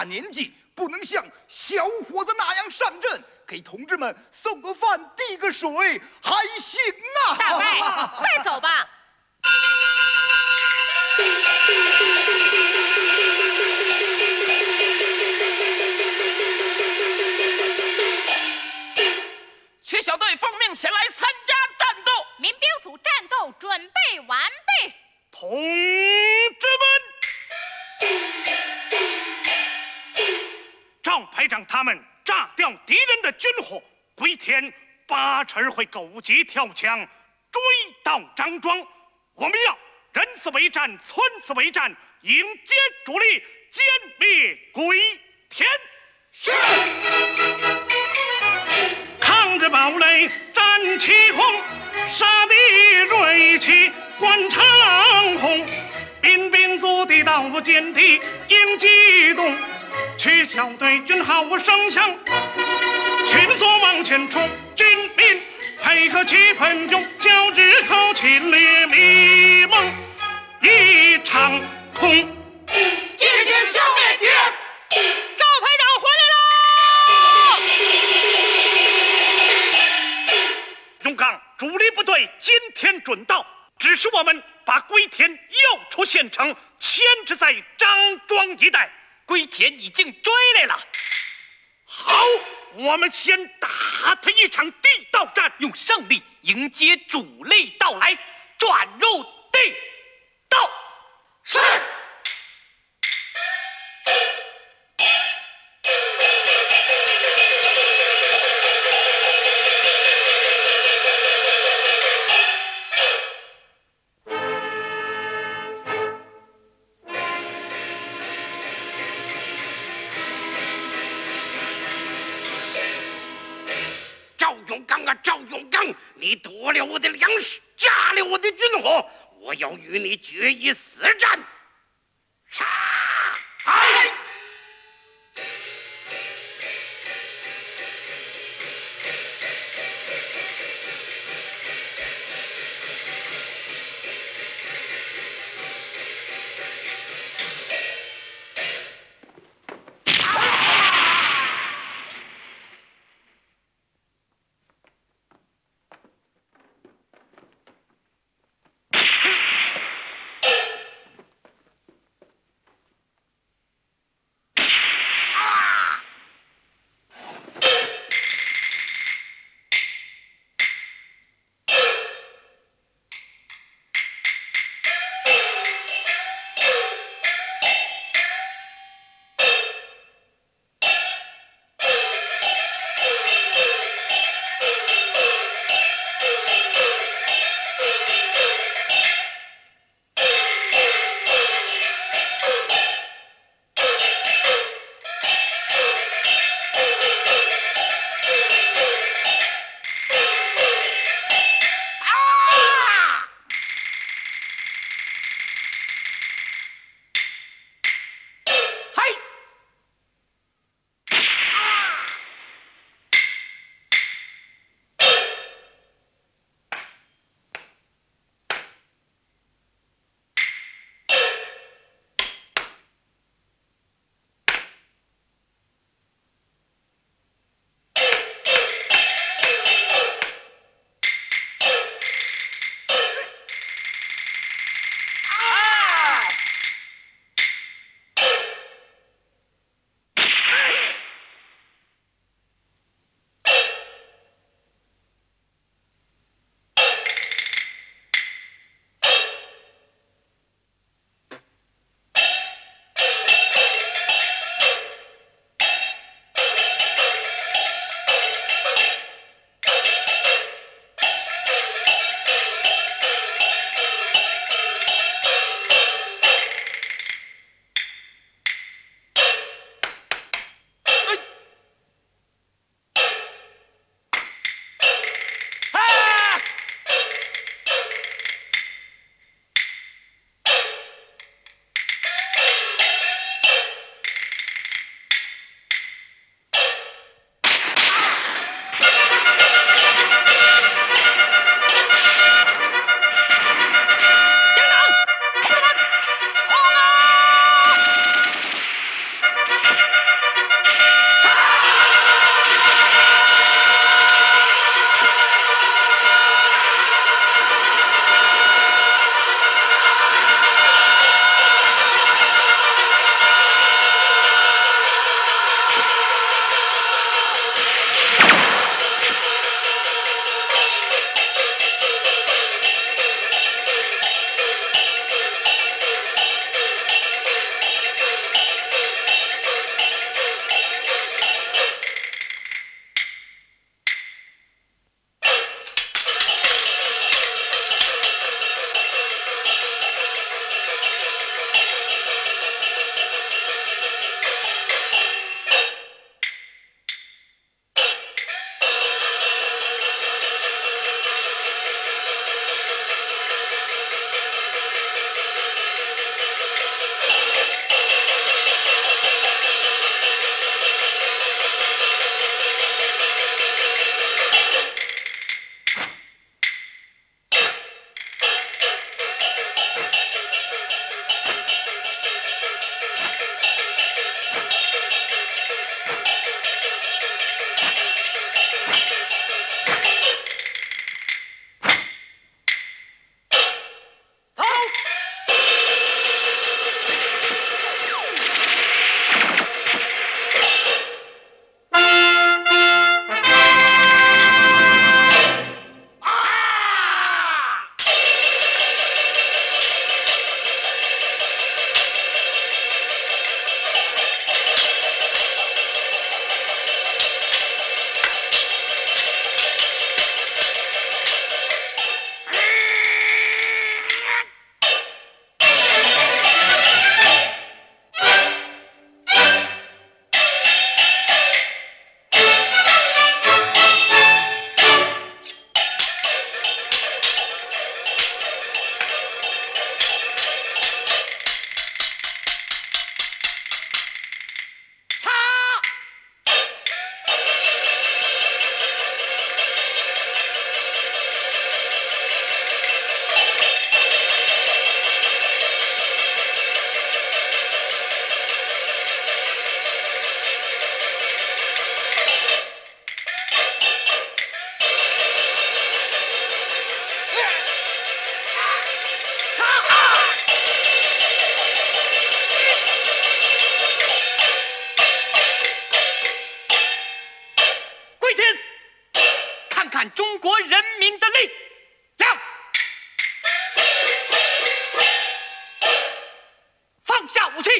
把年纪，不能像小伙子那样上阵，给同志们送个饭、递个水还行啊！大伯，快走吧。区小队奉命前来参加战斗，民兵组战斗准备完毕。同赵排长他们炸掉敌人的军火，归天八成会狗急跳墙追到张庄。我们要人死为战，村死为战，迎接主力，歼灭归天。是。抗日堡垒战旗红，杀敌锐气贯长虹。兵兵卒地到歼敌应机动，区小队军毫无声响，迅速往前冲。军民配合气奋勇，叫日头侵略迷蒙一场空。击军消灭敌人。赵排长回来喽永刚主力部队今天准到，只是我们把龟田又出县城，牵制在张庄一带。龟田已经追来了。好，我们先打他一场地道战，用胜利迎接主力到来，转入夺了我的粮食，炸了我的军火，我要与你决一死战！杀！天，看看中国人民的力量。放下武器。